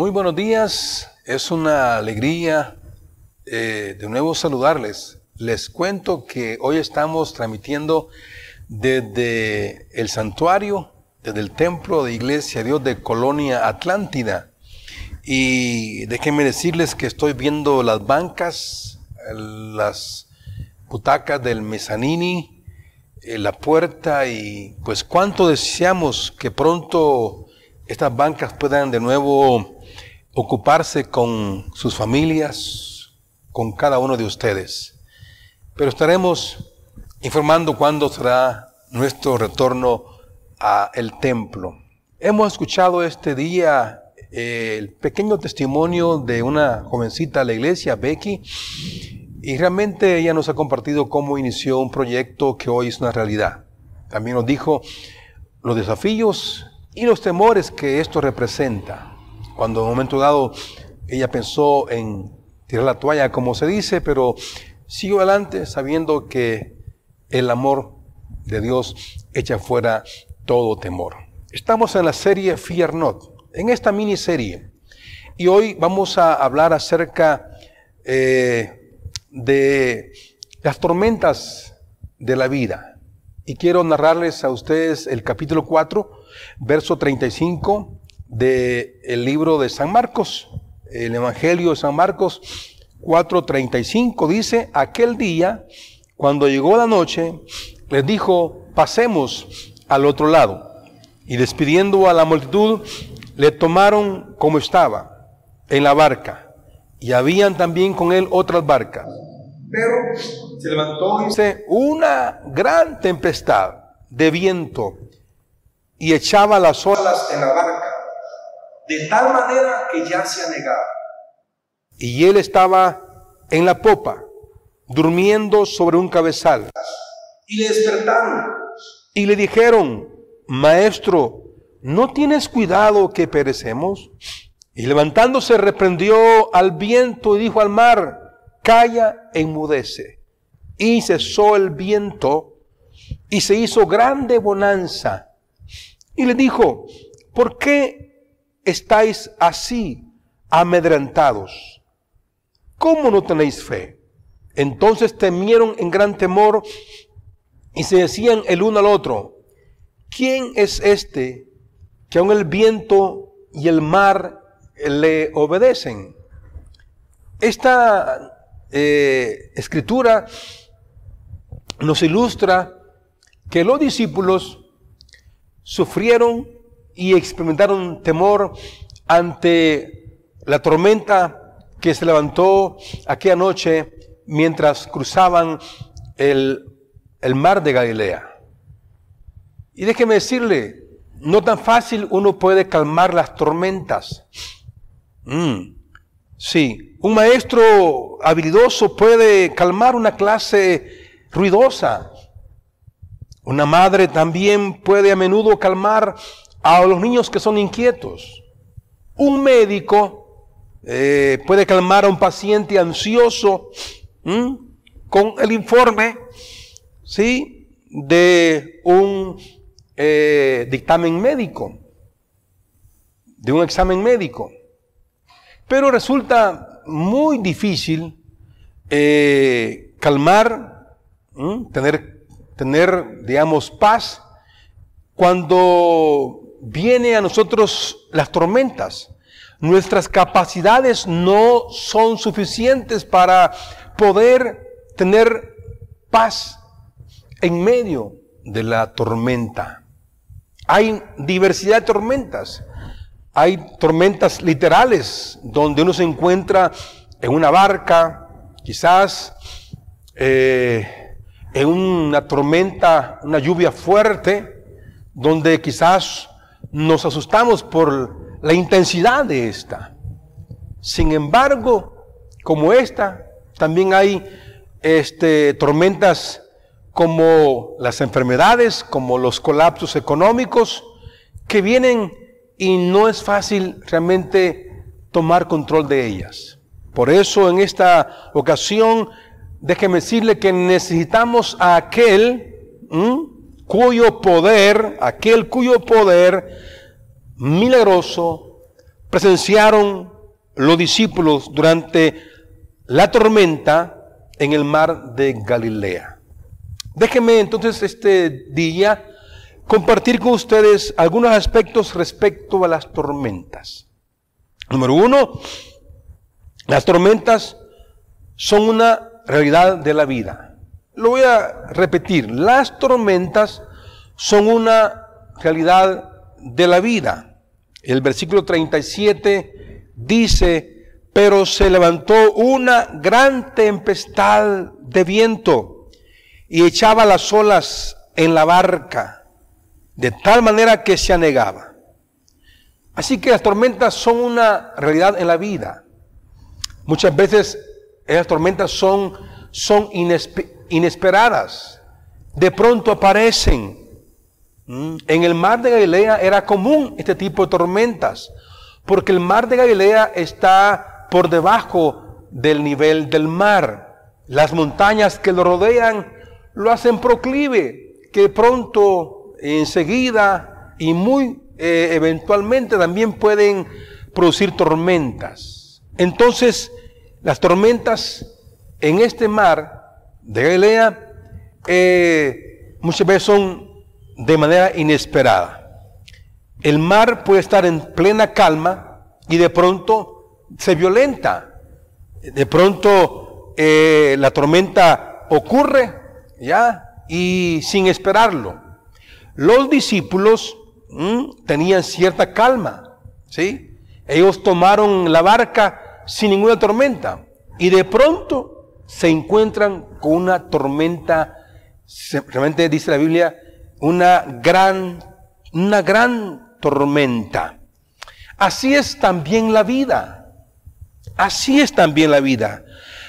Muy buenos días, es una alegría eh, de nuevo saludarles. Les cuento que hoy estamos transmitiendo desde el santuario, desde el templo de Iglesia Dios de Colonia Atlántida. Y déjenme decirles que estoy viendo las bancas, las butacas del Mezzanini, eh, la puerta y pues cuánto deseamos que pronto estas bancas puedan de nuevo ocuparse con sus familias, con cada uno de ustedes. Pero estaremos informando cuándo será nuestro retorno a el templo. Hemos escuchado este día eh, el pequeño testimonio de una jovencita de la iglesia, Becky, y realmente ella nos ha compartido cómo inició un proyecto que hoy es una realidad. También nos dijo los desafíos y los temores que esto representa cuando en un momento dado ella pensó en tirar la toalla, como se dice, pero siguió adelante sabiendo que el amor de Dios echa fuera todo temor. Estamos en la serie Fear Not, en esta miniserie, y hoy vamos a hablar acerca eh, de las tormentas de la vida. Y quiero narrarles a ustedes el capítulo 4, verso 35 del libro de San Marcos, el Evangelio de San Marcos 4:35 dice, aquel día, cuando llegó la noche, les dijo, pasemos al otro lado. Y despidiendo a la multitud, le tomaron como estaba, en la barca. Y habían también con él otras barcas. Pero se levantó dice, una gran tempestad de viento y echaba las olas en la barca de tal manera que ya se anegaba. Y él estaba en la popa, durmiendo sobre un cabezal. Y le despertaron y le dijeron, Maestro, ¿no tienes cuidado que perecemos? Y levantándose reprendió al viento y dijo al mar, Calla, enmudece. Y cesó el viento y se hizo grande bonanza. Y le dijo, ¿por qué estáis así amedrentados? ¿Cómo no tenéis fe? Entonces temieron en gran temor y se decían el uno al otro, ¿quién es este que aun el viento y el mar le obedecen? Esta eh, escritura nos ilustra que los discípulos sufrieron y experimentaron temor ante la tormenta que se levantó aquella noche mientras cruzaban el, mar de Galilea. Y déjeme decirle, no tan fácil uno puede calmar las tormentas. Mm, sí, un maestro habilidoso puede calmar una clase ruidosa. Una madre también puede a menudo calmar a los niños que son inquietos. Un médico eh, puede calmar a un paciente ansioso con el informe ¿sí? de un eh, dictamen médico, de un examen médico. Pero resulta muy difícil eh, calmar, tener, tener, digamos, paz cuando viene a nosotros las tormentas. Nuestras capacidades no son suficientes para poder tener paz en medio de la tormenta. Hay diversidad de tormentas. Hay tormentas literales donde uno se encuentra en una barca, quizás eh, en una tormenta, una lluvia fuerte, donde quizás nos asustamos por la intensidad de esta. Sin embargo, como esta, también hay este, tormentas como las enfermedades, como los colapsos económicos, que vienen y no es fácil realmente tomar control de ellas. Por eso en esta ocasión, déjeme decirle que necesitamos a aquel cuyo poder, aquel cuyo poder milagroso presenciaron los discípulos durante la tormenta en el mar de Galilea. Déjenme entonces este día compartir con ustedes algunos aspectos respecto a las tormentas. Número uno, las tormentas son una realidad de la vida. Lo voy a repetir, las tormentas son una realidad de la vida. El versículo 37 dice, pero se levantó una gran tempestad de viento y echaba las olas en la barca, de tal manera que se anegaba. Así que las tormentas son una realidad en la vida. Muchas veces esas tormentas son, son inesperadas. De pronto aparecen. Mm, en el mar de Galilea era común este tipo de tormentas, porque el mar de Galilea está por debajo del nivel del mar. Las montañas que lo rodean lo hacen proclive, que pronto, enseguida y muy eh, eventualmente también pueden producir tormentas. Entonces, las tormentas en este mar de Galilea eh, muchas veces son de manera inesperada. El mar puede estar en plena calma y de pronto se violenta. De pronto eh, la tormenta ocurre ya y sin esperarlo. Los discípulos mm, tenían cierta calma, ¿sí? Ellos tomaron la barca sin ninguna tormenta. Y de pronto se encuentran con una tormenta, realmente dice la Biblia, una gran, una gran tormenta. Así es también la vida. Así es también la vida.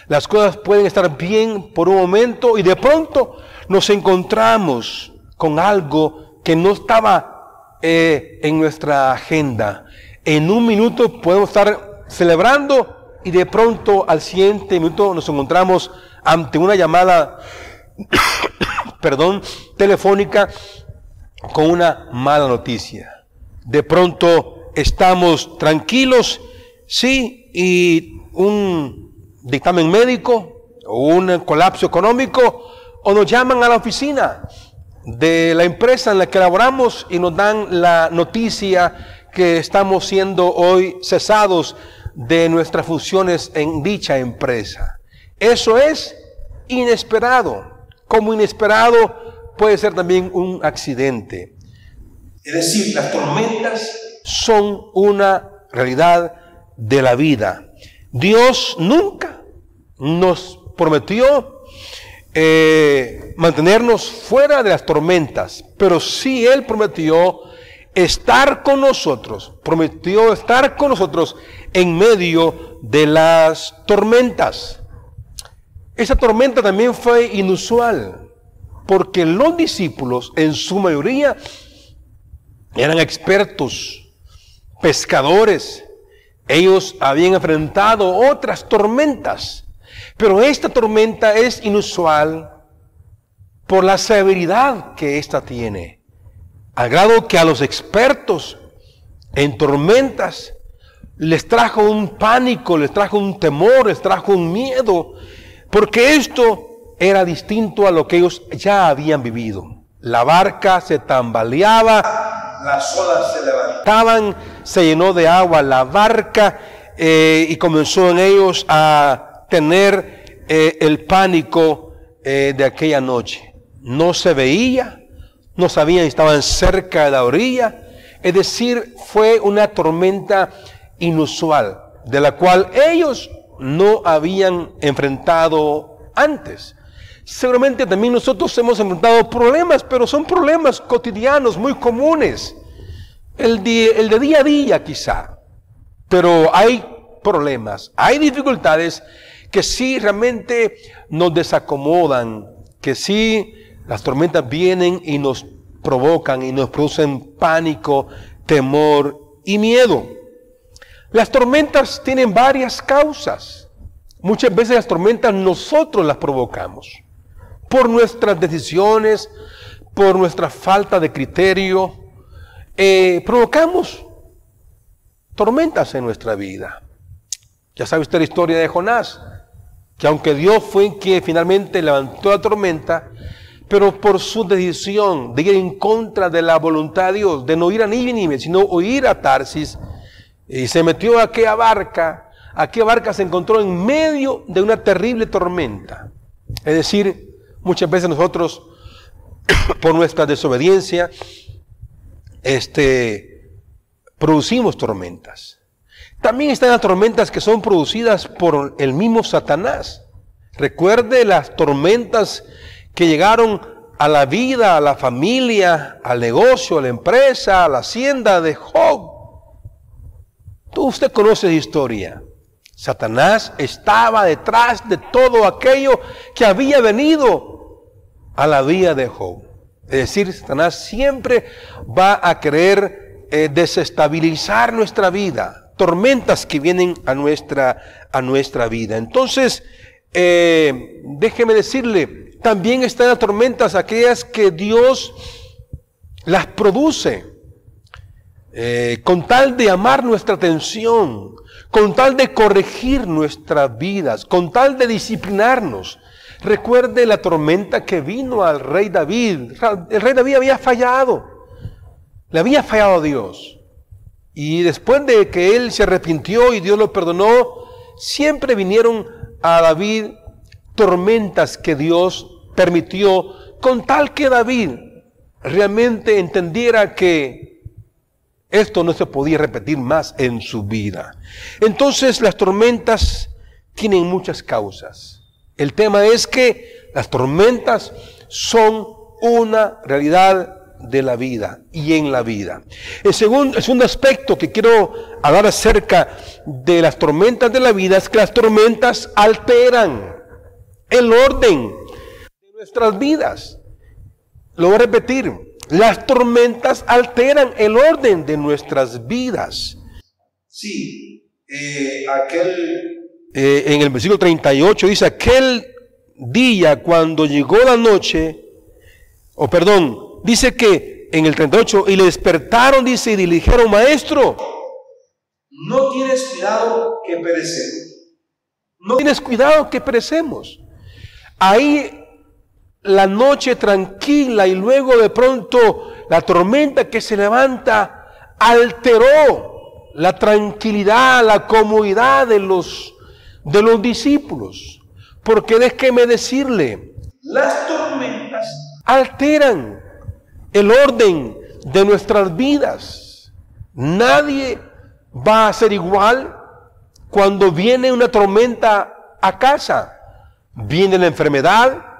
Las cosas pueden estar bien por un momento y de pronto nos encontramos con algo que no estaba eh, en nuestra agenda. En un minuto podemos estar celebrando y de pronto al siguiente minuto nos encontramos ante una llamada, perdón, telefónica con una mala noticia. De pronto estamos tranquilos, sí, y un dictamen médico o un colapso económico o nos llaman a la oficina de la empresa en la que laboramos y nos dan la noticia que estamos siendo hoy cesados de nuestras funciones en dicha empresa. Eso es inesperado. Como inesperado puede ser también un accidente. Es decir, las tormentas son una realidad de la vida. Dios nunca nos prometió eh, mantenernos fuera de las tormentas, pero sí Él prometió estar con nosotros, prometió estar con nosotros en medio de las tormentas. Esa tormenta también fue inusual, porque los discípulos en su mayoría eran expertos, pescadores. Ellos habían enfrentado otras tormentas, pero esta tormenta es inusual por la severidad que ésta tiene. Al grado que a los expertos en tormentas les trajo un pánico, les trajo un temor, les trajo un miedo, porque esto era distinto a lo que ellos ya habían vivido. La barca se tambaleaba, las olas se levantaban, se llenó de agua la barca eh, y comenzó en ellos a tener eh, el pánico eh, de aquella noche. No se veía, no sabían estaban cerca de la orilla, es decir, fue una tormenta inusual, de la cual ellos no habían enfrentado antes. Seguramente también nosotros hemos enfrentado problemas, pero son problemas cotidianos, muy comunes. El de, día a día quizá. Pero hay problemas, hay dificultades que sí realmente nos desacomodan, que sí las tormentas vienen y nos provocan y nos producen pánico, temor y miedo. Las tormentas tienen varias causas. Muchas veces las tormentas nosotros las provocamos por nuestras decisiones, por nuestra falta de criterio. Eh, provocamos tormentas en nuestra vida. Ya sabe usted la historia de Jonás, que aunque Dios fue quien finalmente levantó la tormenta, pero por su decisión de ir en contra de la voluntad de Dios, de no ir a Nínive, sino ir a Tarsis, y se metió a aquella barca, aquella barca se encontró en medio de una terrible tormenta. Es decir, muchas veces nosotros, por nuestra desobediencia, este, producimos tormentas. También están las tormentas que son producidas por el mismo Satanás. Recuerde las tormentas que llegaron a la vida, a la familia, al negocio, a la empresa, a la hacienda de Job. Tú usted conoce la historia. Satanás estaba detrás de todo aquello que había venido a la vida de Job. Es decir, Satanás siempre va a querer eh, desestabilizar nuestra vida, tormentas que vienen a nuestra, a nuestra vida. Entonces, eh, déjeme decirle, también están las tormentas, aquellas que Dios las produce eh, con tal de amar nuestra atención, con tal de corregir nuestras vidas, con tal de disciplinarnos. Recuerde la tormenta que vino al rey David. El rey David había fallado, le había fallado a Dios. Y después de que él se arrepintió y Dios lo perdonó, siempre vinieron a David tormentas que Dios permitió con tal que David realmente entendiera que esto no se podía repetir más en su vida. Entonces las tormentas tienen muchas causas. El tema es que las tormentas son una realidad de la vida y en la vida. El segundo, aspecto que quiero hablar acerca de las tormentas de la vida es que las tormentas alteran el orden nuestras vidas. Lo voy a repetir. Las tormentas alteran el orden de nuestras vidas. Sí, eh, aquel... Eh, en el versículo 38 dice, aquel día cuando llegó la noche, o perdón, dice que en el 38, y le despertaron, dice, y le dijeron, maestro, no tienes cuidado que perecemos. No tienes cuidado que perecemos. Ahí la noche tranquila y luego de pronto la tormenta que se levanta alteró la tranquilidad, la comodidad de los, de los discípulos. Porque déjeme decirle, las tormentas alteran el orden de nuestras vidas. Nadie va a ser igual cuando viene una tormenta a casa. Viene la enfermedad,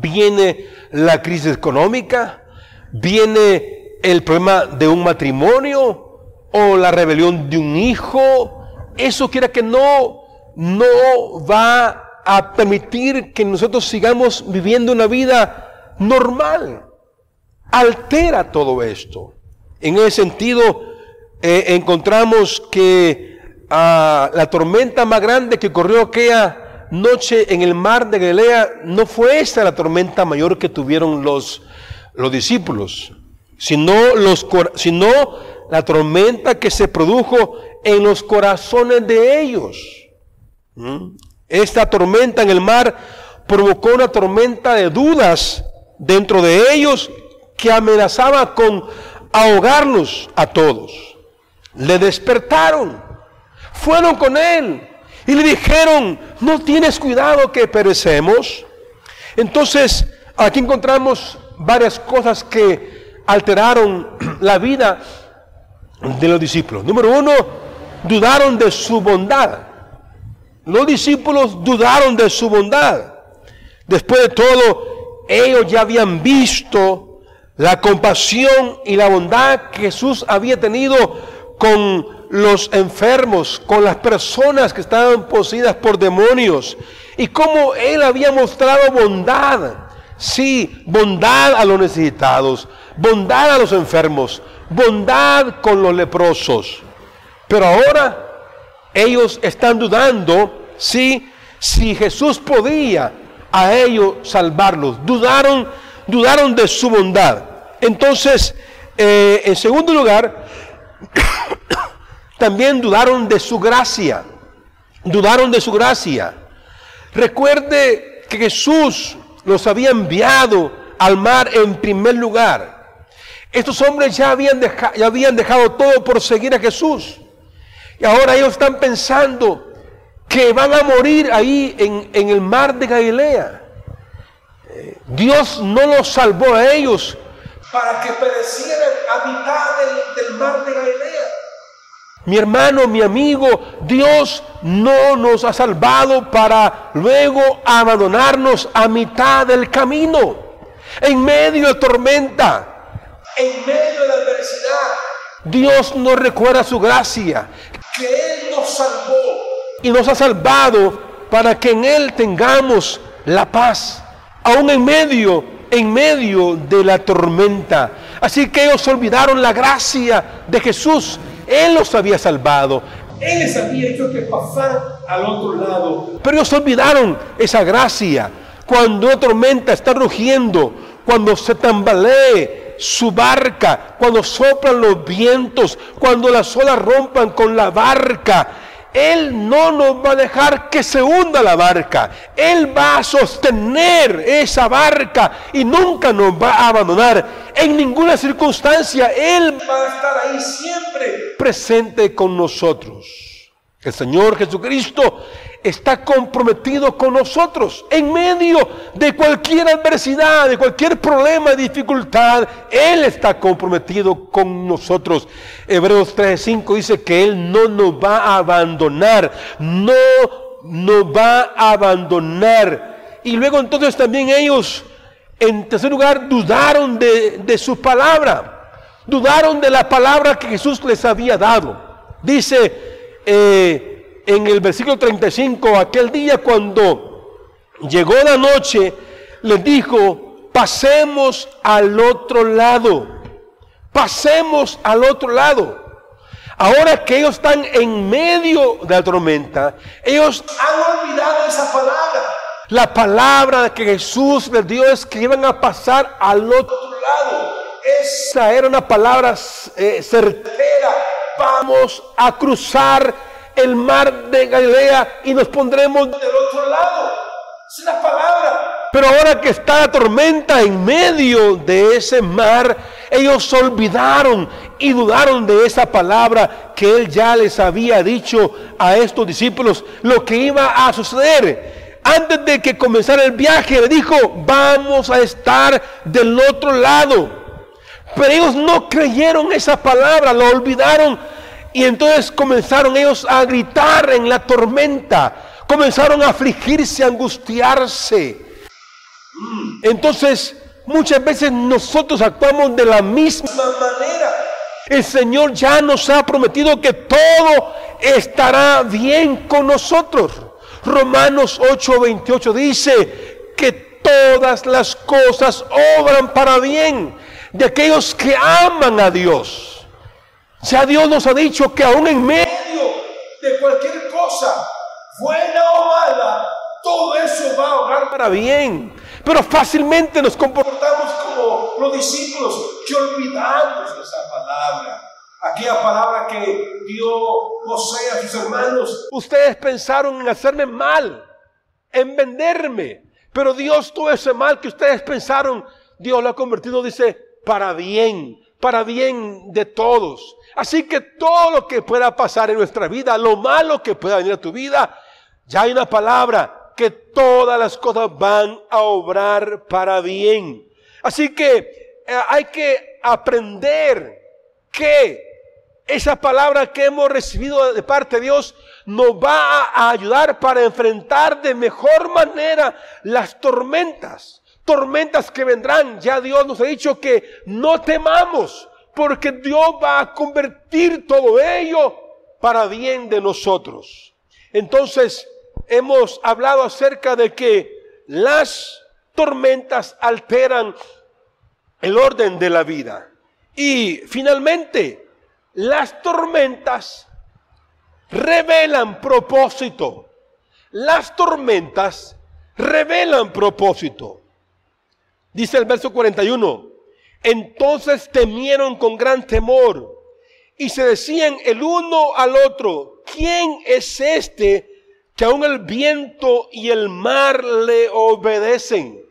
viene la crisis económica, viene el problema de un matrimonio o la rebelión de un hijo. Eso quiera que no, no va a permitir que nosotros sigamos viviendo una vida normal. Altera todo esto. En ese sentido, eh, encontramos que ah, la tormenta más grande que corrió aquella noche en el mar de Galilea no fue esta la tormenta mayor que tuvieron los, los discípulos, sino, los, sino la tormenta que se produjo en los corazones de ellos. ¿Mm? Esta tormenta en el mar provocó una tormenta de dudas dentro de ellos que amenazaba con ahogarlos a todos. Le despertaron, fueron con él, y le dijeron, no tienes cuidado que perecemos. Entonces, aquí encontramos varias cosas que alteraron la vida de los discípulos. Número uno, dudaron de su bondad. Los discípulos dudaron de su bondad. Después de todo, ellos ya habían visto la compasión y la bondad que Jesús había tenido con los enfermos, con las personas que estaban poseídas por demonios y cómo Él había mostrado bondad. Sí, bondad a los necesitados, bondad a los enfermos, bondad con los leprosos. Pero ahora ellos están dudando si, si Jesús podía a ellos salvarlos. Dudaron, dudaron de su bondad. Entonces, eh, en segundo lugar, También dudaron de su gracia. Dudaron de su gracia. Recuerde que Jesús los había enviado al mar en primer lugar. Estos hombres ya habían, ya habían dejado todo por seguir a Jesús. Y ahora ellos están pensando que van a morir ahí en, el mar de Galilea. Dios no los salvó a ellos para que perecieran a mitad del mar de Galilea. Mi hermano, mi amigo, Dios no nos ha salvado para luego abandonarnos a mitad del camino, en medio de tormenta, en medio de la adversidad. Dios nos recuerda su gracia, que Él nos salvó y nos ha salvado para que en Él tengamos la paz, aún en medio, en medio de la tormenta. Así que ellos olvidaron la gracia de Jesús él los había salvado. Él les había hecho que pasaran al otro lado. Pero ellos olvidaron esa gracia. Cuando una tormenta está rugiendo, cuando se tambalee su barca, cuando soplan los vientos, cuando las olas rompan con la barca, él no nos va a dejar que se hunda la barca. Él va a sostener esa barca y nunca nos va a abandonar. En ninguna circunstancia Él va a estar ahí siempre presente con nosotros. El Señor Jesucristo está comprometido con nosotros en medio de cualquier adversidad, de cualquier problema, dificultad. Él está comprometido con nosotros. Hebreos 3:5 dice que Él no nos va a abandonar, no nos va a abandonar. Y luego entonces también ellos, en tercer lugar, dudaron de, su palabra, dudaron de la palabra que Jesús les había dado. Dice, eh, en el versículo 35, aquel día cuando llegó la noche, les dijo, pasemos al otro lado, pasemos al otro lado. Ahora que ellos están en medio de la tormenta, ellos han olvidado esa palabra. La palabra que Jesús les dio es que iban a pasar al otro lado. Esa era una palabra eh, certera. Vamos a cruzar el mar de Galilea y nos pondremos del otro lado. Es una palabra. Pero ahora que está la tormenta en medio de ese mar, ellos olvidaron y dudaron de esa palabra que él ya les había dicho a estos discípulos lo que iba a suceder. Antes de que comenzara el viaje, le dijo, vamos a estar del otro lado. Pero ellos no creyeron esa palabra, lo olvidaron y entonces comenzaron ellos a gritar en la tormenta, comenzaron a afligirse, a angustiarse. Entonces, muchas veces nosotros actuamos de la misma manera. El Señor ya nos ha prometido que todo estará bien con nosotros. Romanos 8:28 dice que todas las cosas obran para bien de aquellos que aman a Dios. Ya Dios nos ha dicho que aún en medio de cualquier cosa, buena o mala, todo eso va a obrar para bien. Pero fácilmente nos comportamos como los discípulos que olvidamos esa palabra. Aquella palabra que dio José a sus hermanos. Ustedes pensaron en hacerme mal, en venderme. Pero Dios todo ese mal que ustedes pensaron, Dios lo ha convertido, dice, para bien, para bien de todos. Así que todo lo que pueda pasar en nuestra vida, lo malo que pueda venir a tu vida, ya hay una palabra que todas las cosas van a obrar para bien. Así que eh, hay que aprender que esa palabra que hemos recibido de parte de Dios nos va a ayudar para enfrentar de mejor manera las tormentas. Tormentas que vendrán. Ya Dios nos ha dicho que no temamos porque Dios va a convertir todo ello para bien de nosotros. Entonces, hemos hablado acerca de que las tormentas alteran el orden de la vida. Y finalmente, las tormentas revelan propósito. Las tormentas revelan propósito. Dice el verso 41, entonces temieron con gran temor y se decían el uno al otro, ¿quién es este que aún el viento y el mar le obedecen?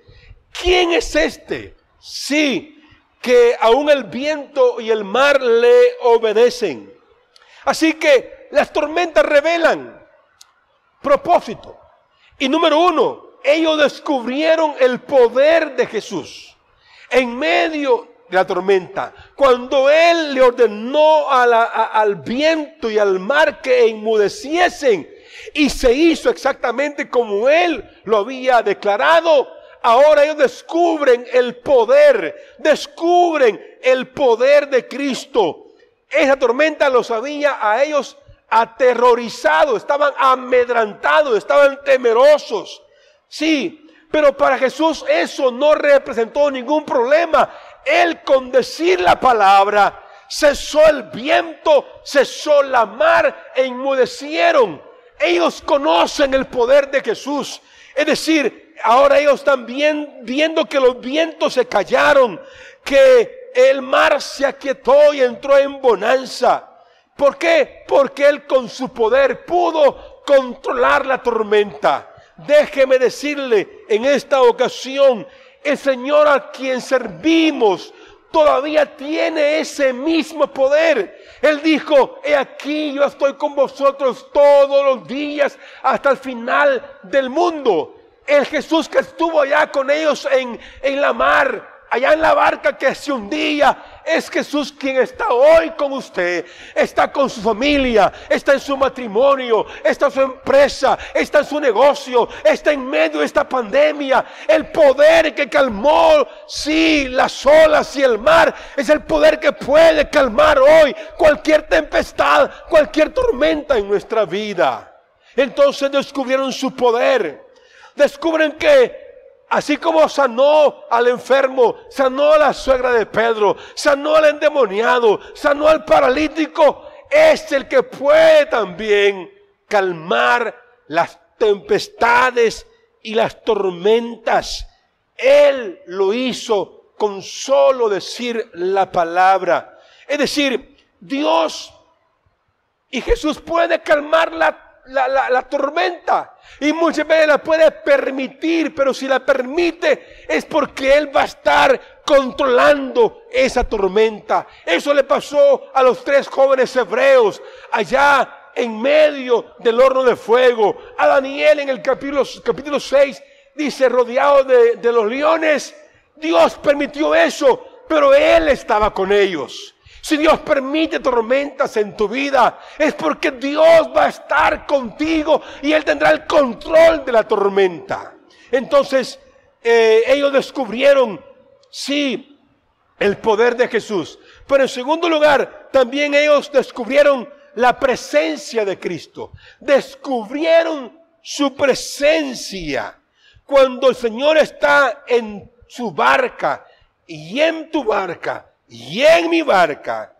¿Quién es este? Sí, que aún el viento y el mar le obedecen. Así que las tormentas revelan propósito. Y número uno, ellos descubrieron el poder de Jesús en medio de la tormenta. Cuando Él le ordenó al viento y al mar que enmudeciesen y se hizo exactamente como Él lo había declarado, ahora ellos descubren el poder, descubren el poder de Cristo. Esa tormenta los había a ellos aterrorizado, estaban amedrantados, estaban temerosos. Sí, pero para Jesús eso no representó ningún problema. Él con decir la palabra cesó el viento, cesó la mar e inmudecieron. Ellos conocen el poder de Jesús. Es decir, ahora ellos están viendo que los vientos se callaron, que el mar se aquietó y entró en bonanza. ¿Por qué? Porque Él con su poder pudo controlar la tormenta. Déjeme decirle en esta ocasión, el Señor a quien servimos todavía tiene ese mismo poder. Él dijo, he aquí yo estoy con vosotros todos los días hasta el final del mundo. El Jesús que estuvo allá con ellos en, en la mar, allá en la barca que se hundía, es Jesús quien está hoy con usted, está con su familia, está en su matrimonio, está en su empresa, está en su negocio, está en medio de esta pandemia. El poder que calmó, sí, las olas y el mar, es el poder que puede calmar hoy cualquier tempestad, cualquier tormenta en nuestra vida. Entonces descubrieron su poder. Descubren que Así como sanó al enfermo, sanó a la suegra de Pedro, sanó al endemoniado, sanó al paralítico, es el que puede también calmar las tempestades y las tormentas. Él lo hizo con solo decir la palabra. Es decir, Dios y Jesús puede calmar la la, tormenta. Y muchas veces la puede permitir, pero si la permite es porque Él va a estar controlando esa tormenta. Eso le pasó a los tres jóvenes hebreos allá en medio del horno de fuego. A Daniel en el capítulo, capítulo 6 dice, rodeado de, de los leones, Dios permitió eso, pero Él estaba con ellos. Si Dios permite tormentas en tu vida, es porque Dios va a estar contigo y Él tendrá el control de la tormenta. Entonces, eh, ellos descubrieron, sí, el poder de Jesús. Pero en segundo lugar, también ellos descubrieron la presencia de Cristo. Descubrieron su presencia. Cuando el Señor está en su barca y en tu barca, y en mi barca,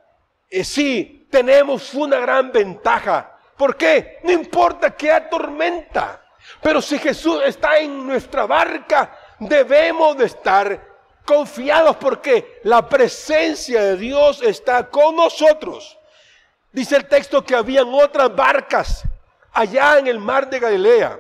eh, sí, tenemos una gran ventaja. ¿Por qué? No importa que tormenta, pero si Jesús está en nuestra barca, debemos de estar confiados porque la presencia de Dios está con nosotros. Dice el texto que habían otras barcas allá en el mar de Galilea,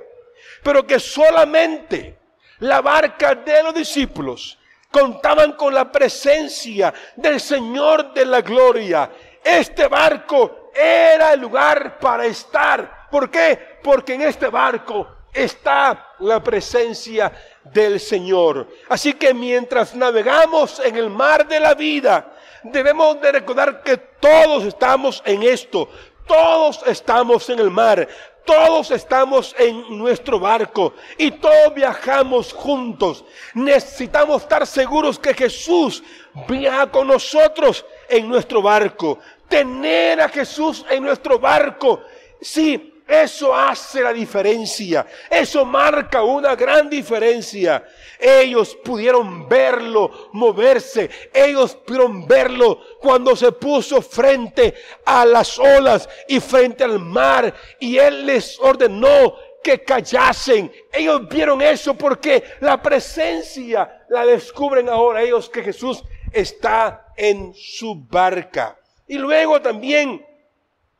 pero que solamente la barca de los discípulos contaban con la presencia del Señor de la gloria. Este barco era el lugar para estar. ¿Por qué? Porque en este barco está la presencia del Señor. Así que mientras navegamos en el mar de la vida, debemos de recordar que todos estamos en esto. Todos estamos en el mar. Todos estamos en nuestro barco y todos viajamos juntos. Necesitamos estar seguros que Jesús viaja con nosotros en nuestro barco. Tener a Jesús en nuestro barco. Sí, eso hace la diferencia. Eso marca una gran diferencia. Ellos pudieron verlo moverse. Ellos pudieron verlo cuando se puso frente a las olas y frente al mar. Y Él les ordenó que callasen. Ellos vieron eso porque la presencia la descubren ahora ellos que Jesús está en su barca. Y luego también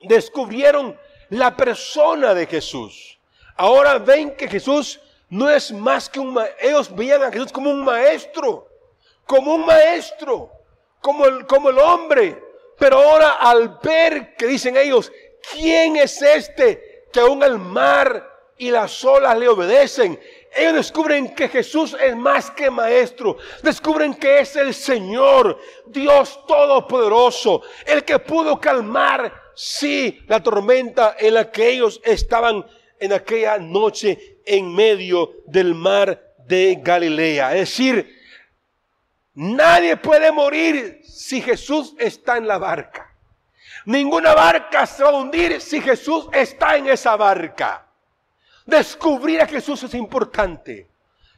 descubrieron la persona de Jesús. Ahora ven que Jesús no es más que un maestro. Ellos veían a Jesús como un maestro, como un maestro, como el, como el hombre. Pero ahora al ver que dicen ellos, ¿quién es este que aún el mar y las olas le obedecen? Ellos descubren que Jesús es más que maestro. Descubren que es el Señor, Dios Todopoderoso, el que pudo calmar, sí, la tormenta en la que ellos estaban en aquella noche en medio del mar de Galilea. Es decir, nadie puede morir si Jesús está en la barca. Ninguna barca se va a hundir si Jesús está en esa barca. Descubrir a Jesús es importante.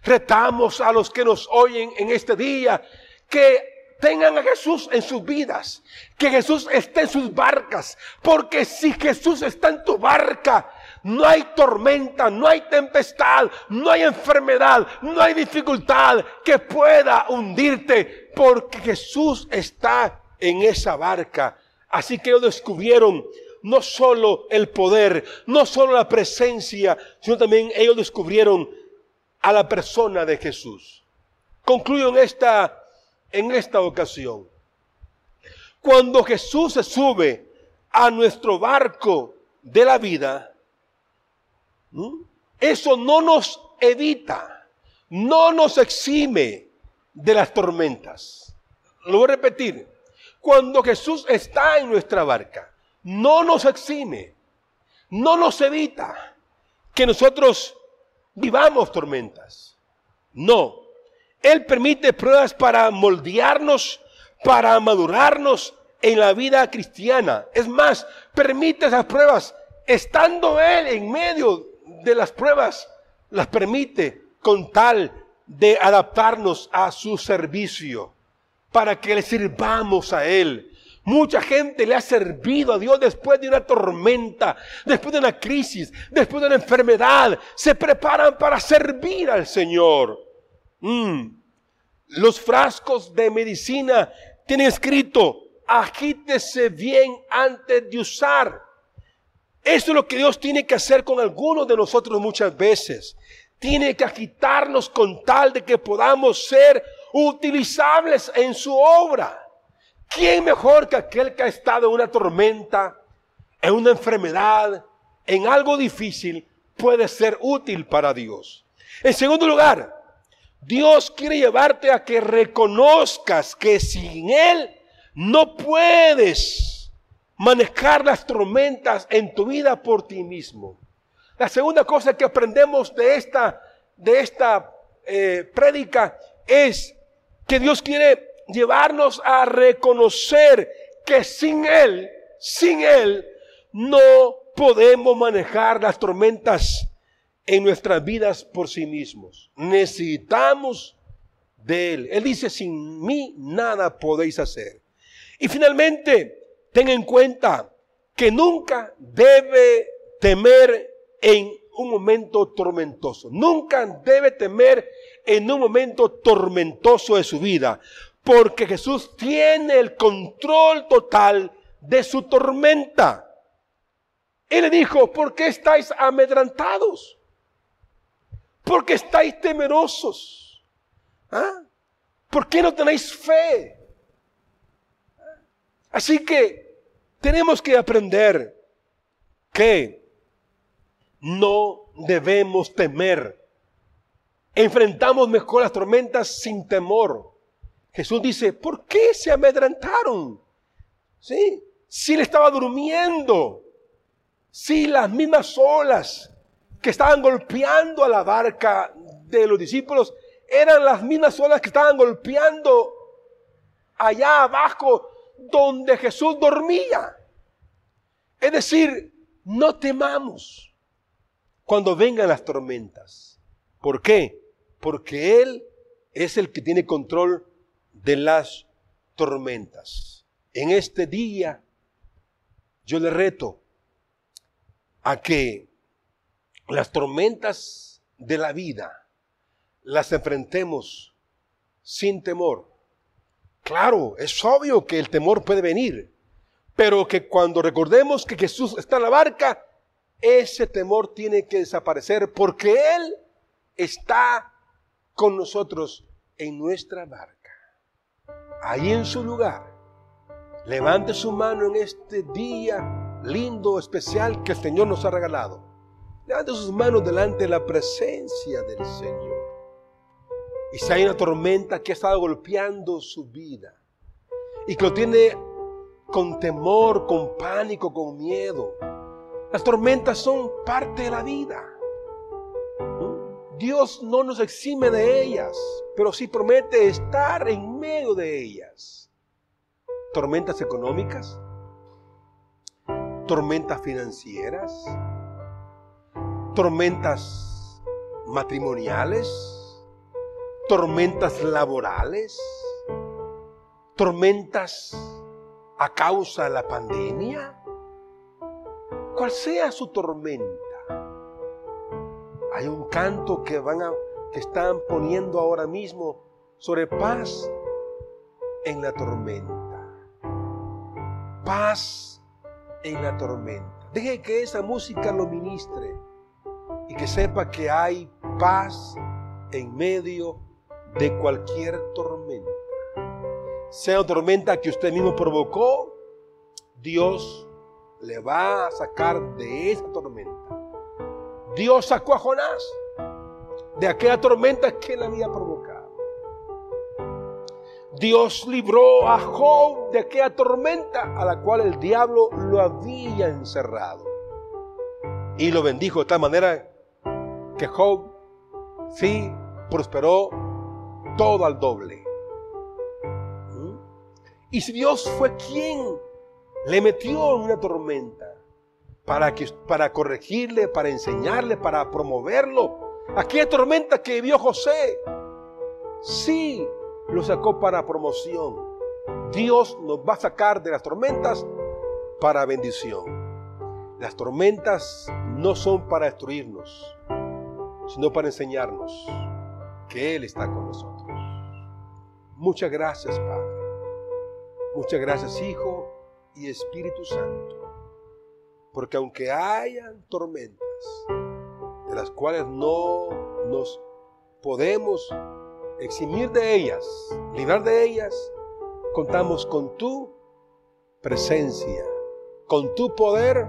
Retamos a los que nos oyen en este día que tengan a Jesús en sus vidas, que Jesús esté en sus barcas, porque si Jesús está en tu barca, no hay tormenta, no hay tempestad, no hay enfermedad, no hay dificultad que pueda hundirte, porque Jesús está en esa barca. Así que ellos descubrieron no solo el poder, no solo la presencia, sino también ellos descubrieron a la persona de Jesús. Concluyo en esta, en esta ocasión. Cuando Jesús se sube a nuestro barco de la vida, eso no nos evita, no nos exime de las tormentas. Lo voy a repetir. Cuando Jesús está en nuestra barca, no nos exime, no nos evita que nosotros vivamos tormentas. No, Él permite pruebas para moldearnos, para madurarnos en la vida cristiana. Es más, permite esas pruebas estando Él en medio de las pruebas, las permite con tal de adaptarnos a su servicio, para que le sirvamos a Él, Mucha gente le ha servido a Dios después de una tormenta, después de una crisis, después de una enfermedad. Se preparan para servir al Señor. Mm. Los frascos de medicina tienen escrito, agítese bien antes de usar. Eso es lo que Dios tiene que hacer con algunos de nosotros muchas veces. Tiene que agitarnos con tal de que podamos ser utilizables en su obra. ¿Quién mejor que aquel que ha estado en una tormenta, en una enfermedad, en algo difícil, puede ser útil para Dios? En segundo lugar, Dios quiere llevarte a que reconozcas que sin Él no puedes manejar las tormentas en tu vida por ti mismo. La segunda cosa que aprendemos de esta, de esta eh, prédica es que Dios quiere llevarnos a reconocer que sin Él, sin Él, no podemos manejar las tormentas en nuestras vidas por sí mismos. Necesitamos de Él. Él dice, sin mí nada podéis hacer. Y finalmente, ten en cuenta que nunca debe temer en un momento tormentoso. Nunca debe temer en un momento tormentoso de su vida, porque Jesús tiene el control total de su tormenta. Él le dijo, ¿por qué estáis amedrantados? ¿Por qué estáis temerosos? ¿Ah? ¿Por qué no tenéis fe? Así que tenemos que aprender que no debemos temer. Enfrentamos mejor las tormentas sin temor. Jesús dice, ¿por qué se amedrentaron? ¿Sí? Si él estaba durmiendo, si las mismas olas que estaban golpeando a la barca de los discípulos eran las mismas olas que estaban golpeando allá abajo donde Jesús dormía. Es decir, no temamos cuando vengan las tormentas. ¿Por qué? Porque Él es el que tiene control de las tormentas. En este día yo le reto a que las tormentas de la vida las enfrentemos sin temor. Claro, es obvio que el temor puede venir, Pero que cuando recordemos que Jesús está en la barca, ese temor tiene que desaparecer porque Él está con nosotros en nuestra barca. Ahí en su lugar. Levante su mano en este día lindo, especial que el Señor nos ha regalado. Levante sus manos delante de la presencia del Señor. Y si hay una tormenta que ha estado golpeando su vida y que lo tiene con temor, con pánico, con miedo, las tormentas son parte de la vida. Dios no nos exime de ellas, pero sí promete estar en medio de ellas. Tormentas económicas, tormentas financieras, tormentas matrimoniales, tormentas laborales, tormentas a causa de la pandemia, cual sea su tormenta. Hay un canto que van a que están poniendo ahora mismo sobre paz en la tormenta. Paz en la tormenta. Deje que esa música lo ministre y que sepa que hay paz en medio de cualquier tormenta. Sea tormenta que usted mismo provocó, Dios le va a sacar de esa tormenta. Dios sacó a Jonás de aquella tormenta que él había provocado. Dios libró a Job de aquella tormenta a la cual el diablo lo había encerrado. Y lo bendijo de tal manera que Job sí prosperó todo al doble. ¿Mm? Y si Dios fue quien le metió en una tormenta para, que, para corregirle, para enseñarle, para promoverlo, aquella tormenta que vivió José, sí lo sacó para promoción. Dios nos va a sacar de las tormentas para bendición. Las tormentas no son para destruirnos, sino para enseñarnos que Él está con nosotros. Muchas gracias, Padre. Muchas gracias, Hijo y Espíritu Santo. Porque aunque hayan tormentas, de las cuales no nos podemos eximir de ellas, librar de ellas, contamos con tu presencia, con tu poder,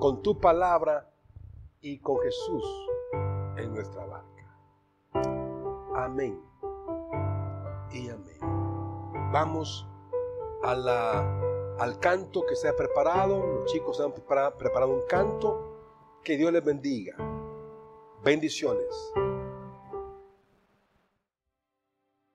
con tu palabra y con Jesús nuestra barca. Amén y amén. Vamos a la, al canto que se ha preparado. Los chicos han preparado un canto. Que Dios les bendiga. Bendiciones.